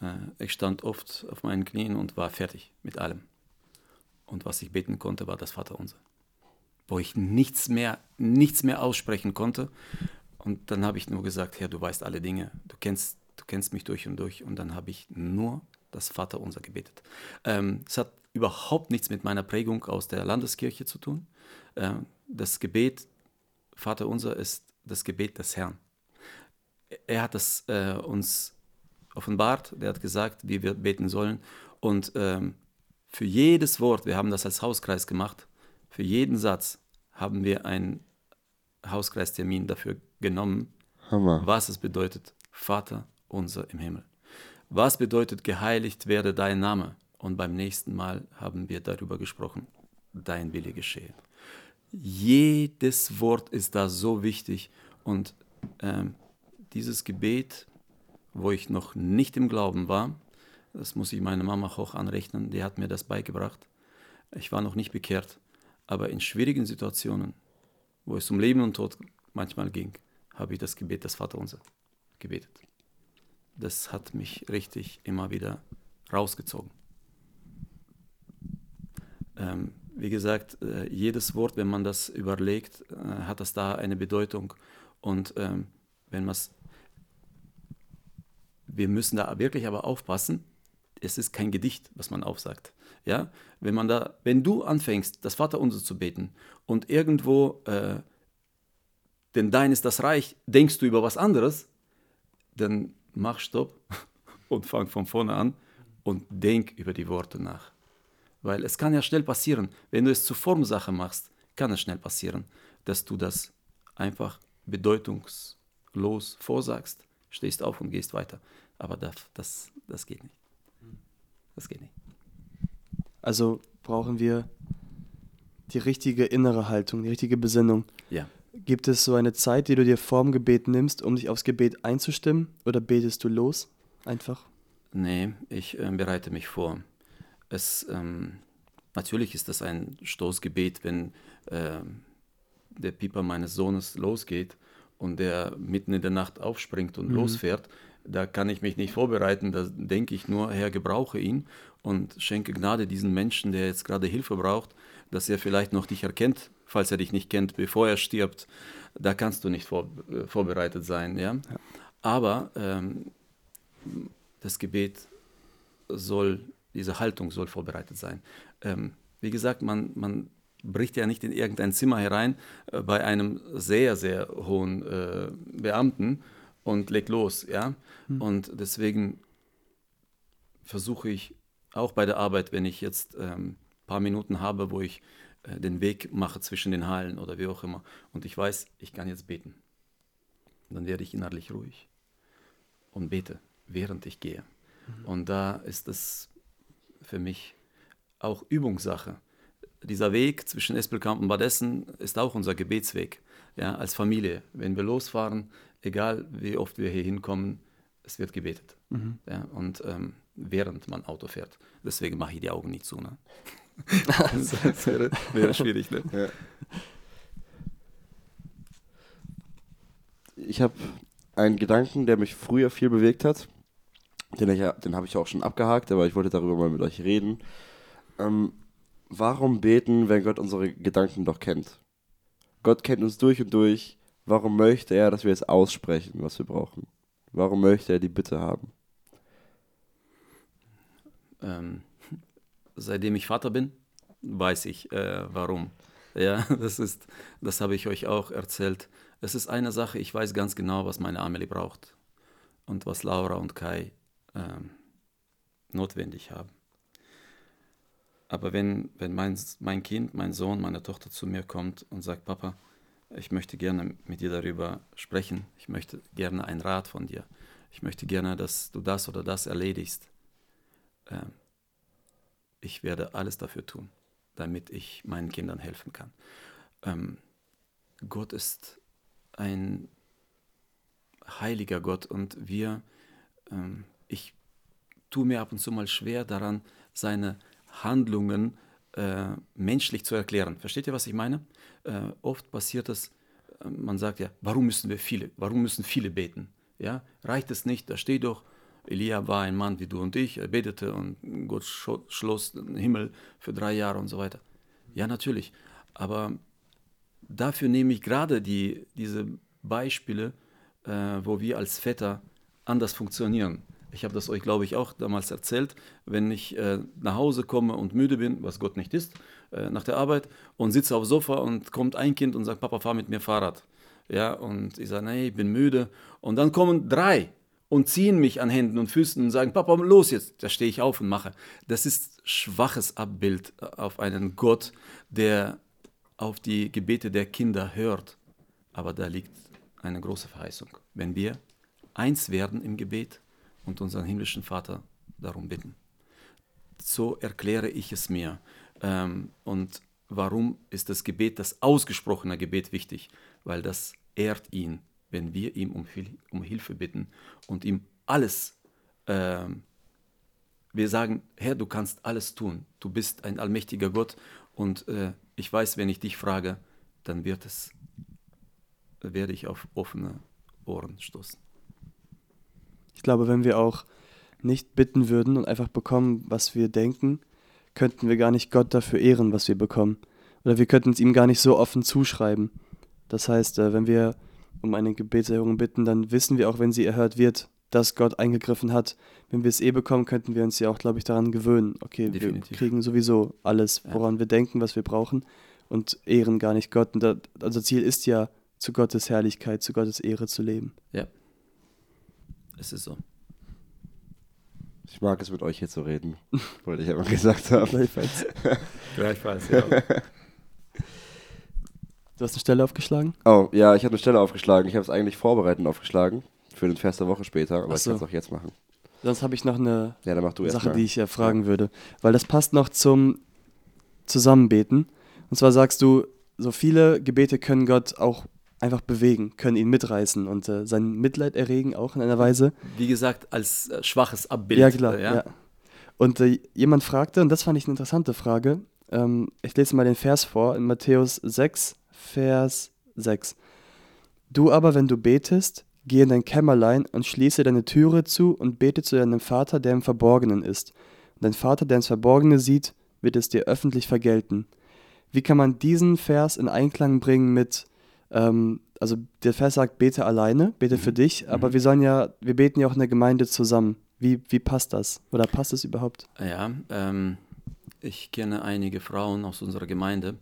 Äh, ich stand oft auf meinen Knien und war fertig mit allem. Und was ich beten konnte, war das Vaterunser. Wo ich nichts mehr, nichts mehr aussprechen konnte. Und dann habe ich nur gesagt, Herr, du weißt alle Dinge. Du kennst, du kennst mich durch und durch. Und dann habe ich nur das Vaterunser gebetet. Ähm, es hat überhaupt nichts mit meiner Prägung aus der Landeskirche zu tun. Ähm, das Gebet Vaterunser ist das Gebet des Herrn. Er hat es äh, uns offenbart, der hat gesagt, wie wir beten sollen. Und ähm, für jedes Wort, wir haben das als Hauskreis gemacht, für jeden Satz haben wir einen Hauskreistermin dafür genommen, Hammer. was es bedeutet, Vater unser im Himmel. Was bedeutet, geheiligt werde dein Name? Und beim nächsten Mal haben wir darüber gesprochen, dein Wille geschehe. Jedes Wort ist da so wichtig und ähm, dieses Gebet, wo ich noch nicht im Glauben war, das muss ich meiner Mama hoch anrechnen, die hat mir das beigebracht. Ich war noch nicht bekehrt, aber in schwierigen Situationen, wo es um Leben und Tod manchmal ging, habe ich das Gebet des Vaterunser gebetet. Das hat mich richtig immer wieder rausgezogen. Ähm, wie gesagt, äh, jedes Wort, wenn man das überlegt, äh, hat das da eine Bedeutung. Und ähm, wenn man wir müssen da wirklich aber aufpassen, es ist kein Gedicht, was man aufsagt. Ja, wenn man da, wenn du anfängst, das Vaterunser zu beten und irgendwo, äh, denn dein ist das Reich, denkst du über was anderes, dann mach Stopp und fang von vorne an und denk über die Worte nach. Weil es kann ja schnell passieren, wenn du es zur Formsache machst, kann es schnell passieren, dass du das einfach bedeutungslos vorsagst, stehst auf und gehst weiter. Aber das, das, das geht nicht. Das geht nicht. Also brauchen wir die richtige innere Haltung, die richtige Besinnung. Ja. Gibt es so eine Zeit, die du dir vorm Gebet nimmst, um dich aufs Gebet einzustimmen? Oder betest du los? Einfach? Nee, ich äh, bereite mich vor. Es, ähm, natürlich ist das ein Stoßgebet, wenn äh, der Pieper meines Sohnes losgeht und der mitten in der Nacht aufspringt und Mhm. losfährt. Da kann ich mich nicht vorbereiten, da denke ich nur, Herr, gebrauche ihn und schenke Gnade diesen Menschen, der jetzt gerade Hilfe braucht, dass er vielleicht noch dich erkennt, falls er dich nicht kennt, bevor er stirbt. Da kannst du nicht vor, äh, vorbereitet sein. Ja? Aber ähm, das Gebet soll, diese Haltung soll vorbereitet sein. Ähm, wie gesagt, man, man bricht ja nicht in irgendein Zimmer herein äh, bei einem sehr, sehr hohen äh, Beamten und legt los. Ja? Und deswegen versuche ich auch bei der Arbeit, wenn ich jetzt ein ähm, paar Minuten habe, wo ich äh, den Weg mache zwischen den Hallen oder wie auch immer, und ich weiß, ich kann jetzt beten, dann werde ich innerlich ruhig und bete, während ich gehe. Und da ist es für mich auch Übungssache. Dieser Weg zwischen Espelkamp und Badessen ist auch unser Gebetsweg, ja, als Familie. Wenn wir losfahren, egal wie oft wir hier hinkommen, es wird gebetet. Ja, und ähm, während man Auto fährt. Deswegen mache ich die Augen nicht zu. Ne? das wäre, wäre schwierig. Ne? Ja. Ich habe einen Gedanken, der mich früher viel bewegt hat. Den, den habe ich auch schon abgehakt, aber ich wollte darüber mal mit euch reden. Ähm, warum beten, wenn Gott unsere Gedanken doch kennt? Gott kennt uns durch und durch. Warum möchte er, dass wir es aussprechen, was wir brauchen? Warum möchte er die Bitte haben? ähm, seitdem ich Vater bin, weiß ich äh, warum. Ja, das ist, das habe ich euch auch erzählt. Es ist eine Sache, ich weiß ganz genau, was meine Amelie braucht und was Laura und Kai ähm, notwendig haben. Aber wenn, wenn mein, mein Kind, mein Sohn, meine Tochter zu mir kommt und sagt, Papa, ich möchte gerne mit dir darüber sprechen, ich möchte gerne einen Rat von dir, ich möchte gerne, dass du das oder das erledigst, äh, ich werde alles dafür tun, damit ich meinen Kindern helfen kann. Ähm, Gott ist ein heiliger Gott und wir, ähm, ich tue mir ab und zu mal schwer daran, seine Handlungen äh, menschlich zu erklären. Versteht ihr, was ich meine? Äh, oft passiert es, äh, man sagt ja, warum müssen wir viele, warum müssen viele beten? Ja, reicht es nicht? Da steht doch, Elia war ein Mann wie du und ich, er betete und Gott schloss den Himmel für drei Jahre und so weiter. Ja, natürlich. Aber dafür nehme ich gerade die, diese Beispiele, äh, wo wir als Väter anders funktionieren. Ich habe das euch, glaube ich, auch damals erzählt. Wenn ich äh, nach Hause komme und müde bin, was Gott nicht ist, äh, nach der Arbeit und sitze aufs Sofa und kommt ein Kind und sagt, Papa, fahr mit mir Fahrrad. Ja, und ich sage, nee, ich bin müde. Und dann kommen drei und ziehen mich an Händen und Füßen und sagen, Papa, los jetzt. Da stehe ich auf und mache. Das ist schwaches Abbild auf einen Gott, der auf die Gebete der Kinder hört. Aber da liegt eine große Verheißung. Wenn wir eins werden im Gebet, und unseren himmlischen Vater darum bitten. So erkläre ich es mir. Ähm, und warum ist das Gebet, das ausgesprochene Gebet wichtig? Weil das ehrt ihn, wenn wir ihm um, Hilfe bitten und ihm alles, äh, wir sagen, Herr, du kannst alles tun. Du bist ein allmächtiger Gott und äh, ich weiß, wenn ich dich frage, dann wird es, werde ich auf offene Ohren stoßen. Ich glaube, wenn wir auch nicht bitten würden und einfach bekommen, was wir denken, könnten wir gar nicht Gott dafür ehren, was wir bekommen. Oder wir könnten es ihm gar nicht so offen zuschreiben. Das heißt, äh, wenn wir um eine Gebetserhörung bitten, dann wissen wir auch, wenn sie erhört wird, dass Gott eingegriffen hat. Wenn wir es eh bekommen, könnten wir uns ja auch, glaube ich, daran gewöhnen. Okay, Definitiv. wir kriegen sowieso alles, woran ja. wir denken, was wir brauchen und ehren gar nicht Gott. Und da, unser Ziel ist ja, zu Gottes Herrlichkeit, zu Gottes Ehre zu leben. Ja. Es ist so. Ich mag es mit euch hier zu reden, wollte ich aber gesagt haben. Gleichfalls. Gleichfalls, ja. Du hast eine Stelle aufgeschlagen? Oh, ja, ich habe eine Stelle aufgeschlagen. Ich habe es eigentlich vorbereitend aufgeschlagen für den Vers der Woche später, aber so. ich kann es auch jetzt machen. Sonst habe ich noch eine ja, Sache, die ich ja fragen ja. würde. Weil das passt noch zum Zusammenbeten. Und zwar sagst du, so viele Gebete können Gott auch einfach bewegen, können ihn mitreißen und äh, sein Mitleid erregen, auch in einer Weise. Wie gesagt, als äh, schwaches Abbild. Ja, klar. Ja? ja. Und äh, jemand fragte, und das fand ich eine interessante Frage, ähm, ich lese mal den Vers vor, in Matthäus 6, Vers 6. Du aber, wenn du betest, geh in dein Kämmerlein und schließe deine Türe zu und bete zu deinem Vater, der im Verborgenen ist. Und dein Vater, der ins Verborgene sieht, wird es dir öffentlich vergelten. Wie kann man diesen Vers in Einklang bringen mit ähm, also der Vers sagt, bete alleine, bete für mhm. dich, aber mhm. wir sollen ja, wir beten ja auch in der Gemeinde zusammen. Wie, wie passt das? Oder passt es überhaupt? Ja, ähm, ich kenne einige Frauen aus unserer Gemeinde,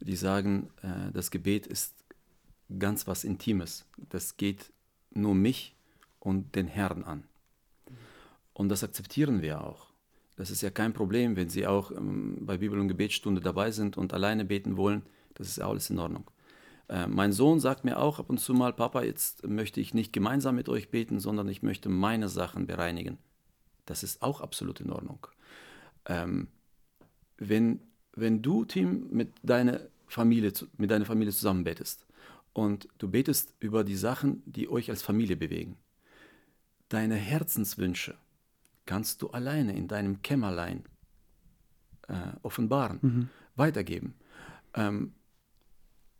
die sagen, äh, das Gebet ist ganz was Intimes. Das geht nur mich und den Herrn an. Und das akzeptieren wir auch. Das ist ja kein Problem, wenn Sie auch ähm, bei Bibel- und Gebetsstunde dabei sind und alleine beten wollen. Das ist alles in Ordnung. Äh, mein Sohn sagt mir auch ab und zu mal, Papa, jetzt möchte ich nicht gemeinsam mit euch beten, sondern ich möchte meine Sachen bereinigen. Das ist auch absolut in Ordnung. Ähm, wenn, wenn du, Tim, mit deiner Familie, mit deiner Familie zusammen betest und du betest über die Sachen, die euch als Familie bewegen, deine Herzenswünsche kannst du alleine in deinem Kämmerlein äh, offenbaren, mhm. weitergeben. Ähm,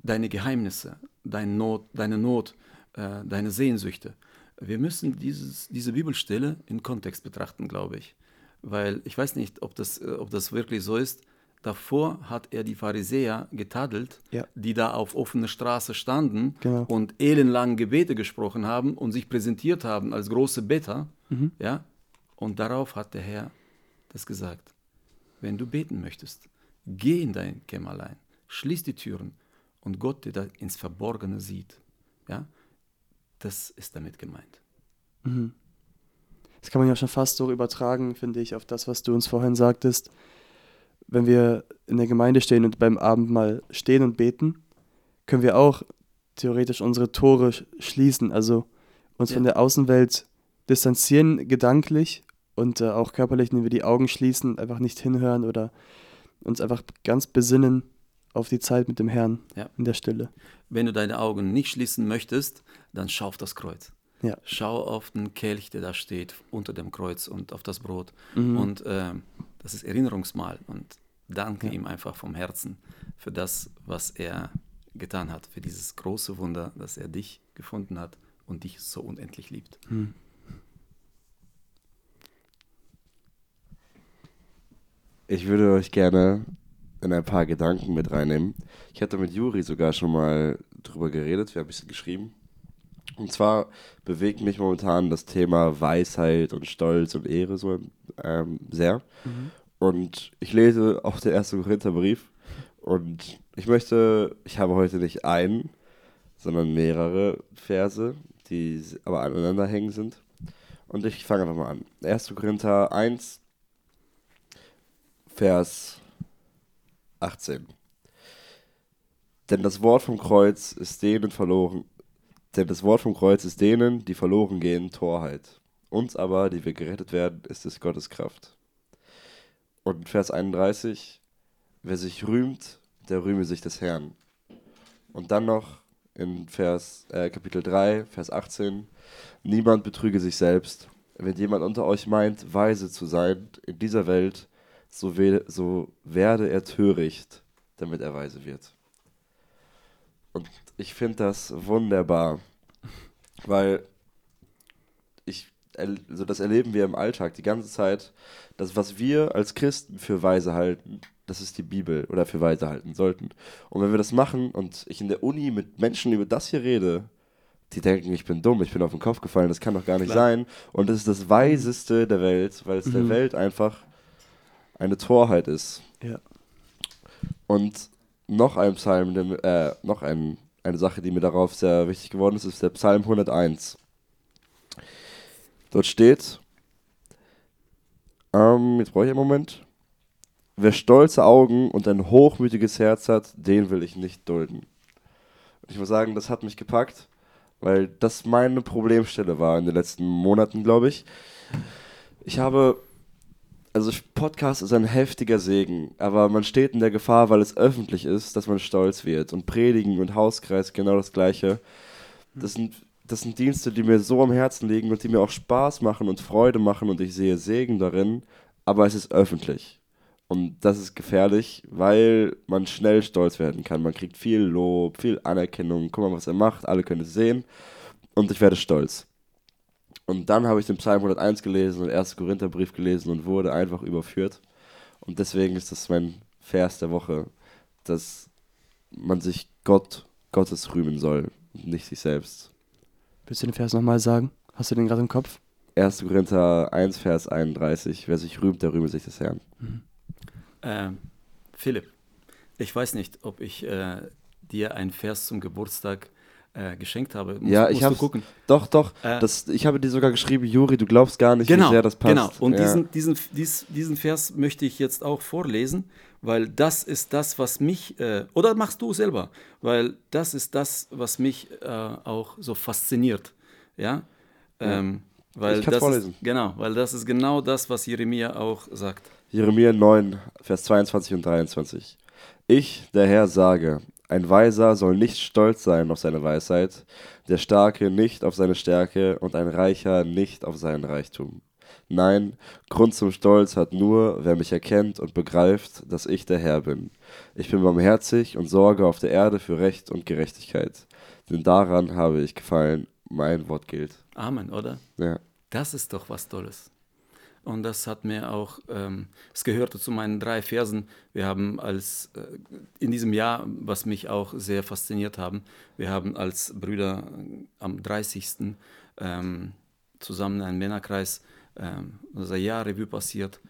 deine Geheimnisse, deine Not, deine, Not, äh, deine Sehnsüchte. Wir müssen dieses, diese Bibelstelle in Kontext betrachten, glaube ich. Weil ich weiß nicht, ob das, äh, ob das wirklich so ist. Davor hat er die Pharisäer getadelt, ja. die da auf offener Straße standen genau. und ellenlang Gebete gesprochen haben und sich präsentiert haben als große Better. Mhm. Ja? Und darauf hat der Herr das gesagt. Wenn du beten möchtest, geh in dein Kämmerlein, schließ die Türen, und Gott, der da ins Verborgene sieht. Ja, das ist damit gemeint. Mhm. das kann man ja schon fast so übertragen, finde ich, auf das, was du uns vorhin sagtest. Wenn wir in der Gemeinde stehen und beim Abendmahl stehen und beten, können wir auch theoretisch unsere Tore schließen, also uns ja. von der Außenwelt distanzieren, gedanklich und äh, auch körperlich, indem wir die Augen schließen, einfach nicht hinhören oder uns einfach ganz besinnen auf die Zeit mit dem Herrn ja. in der Stille. Wenn du deine Augen nicht schließen möchtest, dann schau auf das Kreuz. Ja. Schau auf den Kelch, der da steht, unter dem Kreuz und auf das Brot. Mhm. Und äh, das ist Erinnerungsmal. Und danke ja. ihm einfach vom Herzen für das, was er getan hat, für dieses große Wunder, dass er dich gefunden hat und dich so unendlich liebt. Mhm. Ich würde euch gerne in ein paar Gedanken mit reinnehmen. Ich hatte mit Juri sogar schon mal drüber geredet, wir haben ein bisschen geschrieben. Und zwar bewegt mich momentan das Thema Weisheit und Stolz und Ehre so ähm, sehr. Mhm. Und ich lese auch den ersten Korintherbrief. Und ich möchte, ich habe heute nicht einen, sondern mehrere Verse, die aber aneinander hängen sind. Und ich fange einfach mal an. 1. Korinther 1, Vers 18. Denn das Wort vom Kreuz ist denen verloren, denn das Wort vom Kreuz ist denen, die verloren gehen, Torheit. Uns aber, die wir gerettet werden, ist es Gottes Kraft. Und Vers 31, wer sich rühmt, der rühme sich des Herrn. Und dann noch in Vers, äh, Kapitel 3, Vers 18, niemand betrüge sich selbst. Wenn jemand unter euch meint, weise zu sein in dieser Welt, so, we so werde er töricht, damit er weise wird. Und ich finde das wunderbar, weil ich, also das erleben wir im Alltag die ganze Zeit, dass was wir als Christen für weise halten, das ist die Bibel oder für weise halten sollten. Und wenn wir das machen und ich in der Uni mit Menschen über das hier rede, die denken, ich bin dumm, ich bin auf den Kopf gefallen, das kann doch gar nicht Klar. sein. Und das ist das Weiseste der Welt, weil es mhm. der Welt einfach eine Torheit ist. Ja. Und noch ein Psalm, äh, noch ein, eine Sache, die mir darauf sehr wichtig geworden ist, ist der Psalm 101. Dort steht, ähm, jetzt brauche ich einen Moment. Wer stolze Augen und ein hochmütiges Herz hat, den will ich nicht dulden. Und ich muss sagen, das hat mich gepackt, weil das meine Problemstelle war in den letzten Monaten, glaube ich. Ich habe also Podcast ist ein heftiger Segen, aber man steht in der Gefahr, weil es öffentlich ist, dass man stolz wird. Und Predigen und Hauskreis genau das Gleiche. Das sind, das sind Dienste, die mir so am Herzen liegen und die mir auch Spaß machen und Freude machen und ich sehe Segen darin, aber es ist öffentlich. Und das ist gefährlich, weil man schnell stolz werden kann. Man kriegt viel Lob, viel Anerkennung. Guck mal, was er macht, alle können es sehen. Und ich werde stolz. Und dann habe ich den Psalm 101 gelesen und den 1. Korintherbrief gelesen und wurde einfach überführt. Und deswegen ist das mein Vers der Woche, dass man sich Gott, Gottes rühmen soll und nicht sich selbst. Willst du den Vers nochmal sagen? Hast du den gerade im Kopf? 1. Korinther 1, Vers 31. Wer sich rühmt, der rühme sich des Herrn. Mhm. Äh, Philipp, ich weiß nicht, ob ich äh, dir einen Vers zum Geburtstag äh, geschenkt habe. Muss, ja, ich habe gucken. Doch, doch. Äh, das, ich habe dir sogar geschrieben, Juri, du glaubst gar nicht, genau, wie sehr das passt. Genau. Und ja. diesen, diesen, dies, diesen Vers möchte ich jetzt auch vorlesen, weil das ist das, was mich äh, oder machst du selber, weil das ist das, was mich äh, auch so fasziniert. Ja. Ähm, weil ich kann vorlesen. Ist, genau, weil das ist genau das, was Jeremia auch sagt. Jeremia 9, Vers 22 und 23. Ich, der Herr, sage, ein Weiser soll nicht stolz sein auf seine Weisheit, der Starke nicht auf seine Stärke und ein Reicher nicht auf seinen Reichtum. Nein, Grund zum Stolz hat nur, wer mich erkennt und begreift, dass ich der Herr bin. Ich bin barmherzig und sorge auf der Erde für Recht und Gerechtigkeit. Denn daran habe ich gefallen, mein Wort gilt. Amen, oder? Ja. Das ist doch was Tolles. Und das hat mir auch, ähm, es gehörte zu meinen drei Versen. Wir haben als, äh, in diesem Jahr, was mich auch sehr fasziniert haben, wir haben als Brüder äh, am 30. Ähm, zusammen einen Männerkreis ähm, unser Jahr Revue passiert.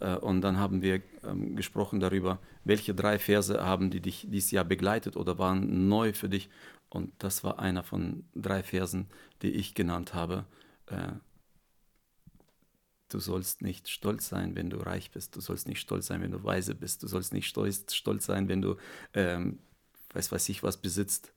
Äh, und dann haben wir ähm, gesprochen darüber, welche drei Verse haben die dich dieses Jahr begleitet oder waren neu für dich. Und das war einer von drei Versen, die ich genannt habe. Äh, du sollst nicht stolz sein, wenn du reich bist. Du sollst nicht stolz sein, wenn du weise bist. Du sollst nicht stolz, stolz sein, wenn du, ähm, weiß weiß ich was, besitzt.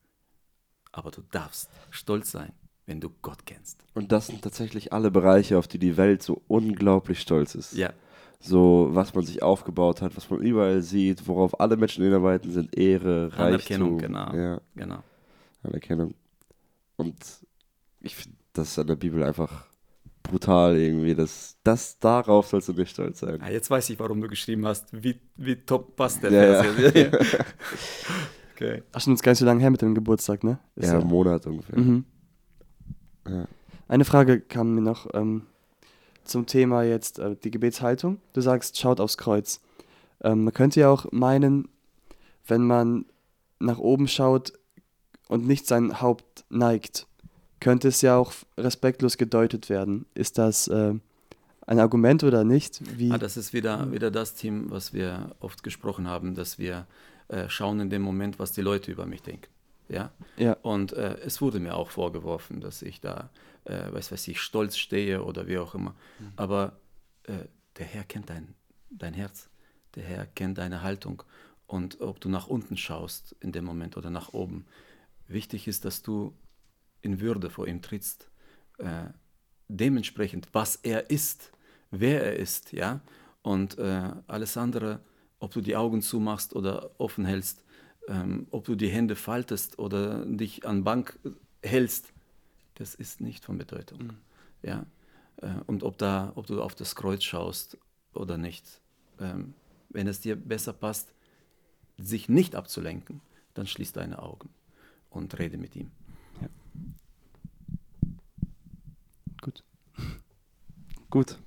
Aber du darfst stolz sein, wenn du Gott kennst. Und das sind tatsächlich alle Bereiche, auf die die Welt so unglaublich stolz ist. Ja. So, was man sich aufgebaut hat, was man überall sieht, worauf alle Menschen hinarbeiten, sind Ehre, Reichtum. Anerkennung, genau. Ja, Genau. Anerkennung. Und ich finde das ist an der Bibel einfach brutal irgendwie. Das, das darauf sollst du nicht stolz sein. Ah, jetzt weiß ich, warum du geschrieben hast, wie, wie top passt der Ja, Vers. ja. jetzt. okay. Ach, schon uns gar nicht so lange her mit dem Geburtstag, ne? Ist Ja, einen Monat ungefähr. Mhm. Ja. Eine Frage kam mir noch ähm, zum Thema jetzt äh, die Gebetshaltung. Du sagst, schaut aufs Kreuz. Ähm, man könnte ja auch meinen, wenn man nach oben schaut und nicht sein Haupt neigt, könnte es ja auch respektlos gedeutet werden. Ist das äh, ein Argument oder nicht? Wie, Ah, das ist wieder, wieder das Team, was wir oft gesprochen haben, dass wir äh, schauen in dem Moment, was die Leute über mich denken. Ja? ja, Und äh, es wurde mir auch vorgeworfen, dass ich da, äh, weiß weiß ich, stolz stehe oder wie auch immer. Aber äh, der Herr kennt dein, dein Herz. Der Herr kennt deine Haltung. Und ob du nach unten schaust in dem Moment oder nach oben, wichtig ist, dass du in Würde vor ihm trittst. Äh, dementsprechend, was er ist, wer er ist, ja. Und äh, alles andere, ob du die Augen zumachst oder offen hältst, ähm, ob du die Hände faltest oder dich an Bank hältst, das ist nicht von Bedeutung. Ja? Äh, und ob, da, ob du auf das Kreuz schaust oder nicht. Ähm, wenn es dir besser passt, sich nicht abzulenken, dann schließ deine Augen und rede mit ihm. Gut. Gut.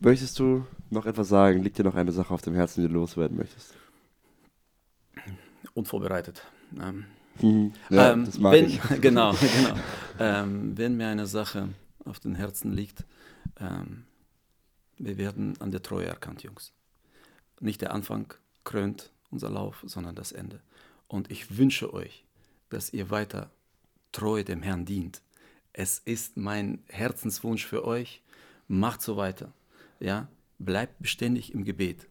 Möchtest du noch etwas sagen? Liegt dir noch eine Sache auf dem Herzen, die du loswerden möchtest? Unvorbereitet. Ähm, Ja, ähm, das mag wenn, ich. Genau, genau. Ähm, wenn mir eine Sache auf den Herzen liegt, ähm, wir werden an der Treue erkannt, Jungs. Nicht der Anfang krönt unser Lauf, sondern das Ende. Und ich wünsche euch, dass ihr weiter treu dem Herrn dient. Es ist mein Herzenswunsch für euch. Macht so weiter. Ja, bleibt beständig im Gebet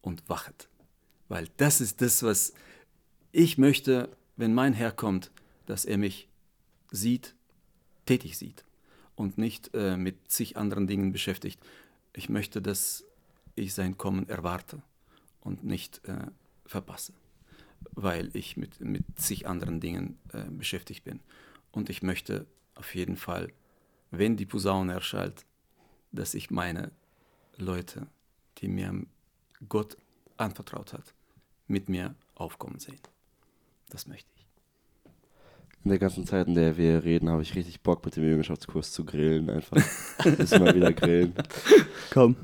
und wachet. Weil das ist das, was ich möchte, wenn mein Herr kommt, dass er mich sieht, tätig sieht und nicht äh, mit zig anderen Dingen beschäftigt. Ich möchte, dass ich sein Kommen erwarte und nicht äh, verpasse, weil ich mit, mit zig anderen Dingen äh, beschäftigt bin. Und ich möchte auf jeden Fall, wenn die Posaune erschallt, dass ich meine Leute, die mir Gott anvertraut hat, mit mir aufkommen sehen. Das möchte ich. In der ganzen Zeit, in der wir reden, habe ich richtig Bock, mit dem Jüngerschaftskurs zu grillen. Einfach. Müssen wir wieder grillen. Komm,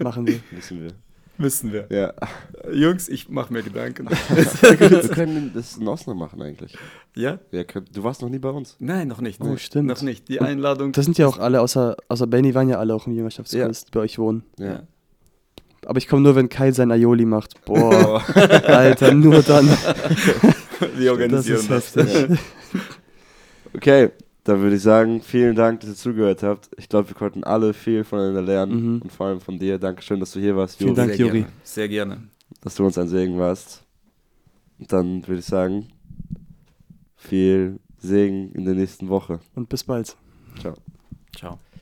machen wir. Müssen wir. Müssen wir. Ja. Jungs, ich mache mir Gedanken. wir können das in Osnabrück machen eigentlich. ja? Wir können, du warst noch nie bei uns. Nein, noch nicht. Oh, stimmt. Noch nicht. Die Einladung. Das sind ja auch alle, außer, außer Benny waren ja alle auch im Jüngerschaftskurs, die bei euch wohnen. Ja. Aber ich komme nur, wenn Kai sein Aioli macht. Boah, Alter, nur dann. Wir Das organisieren ist das. heftig. Okay, dann würde ich sagen, vielen Dank, dass ihr zugehört habt. Ich glaube, wir konnten alle viel voneinander lernen Mhm. und vor allem von dir. Dankeschön, dass du hier warst, Vielen Juri, Dank, Sehr Juri. gerne. Sehr gerne. dass du uns ein Segen warst. Und dann würde ich sagen, viel Segen in der nächsten Woche. Und bis bald. Ciao. Ciao.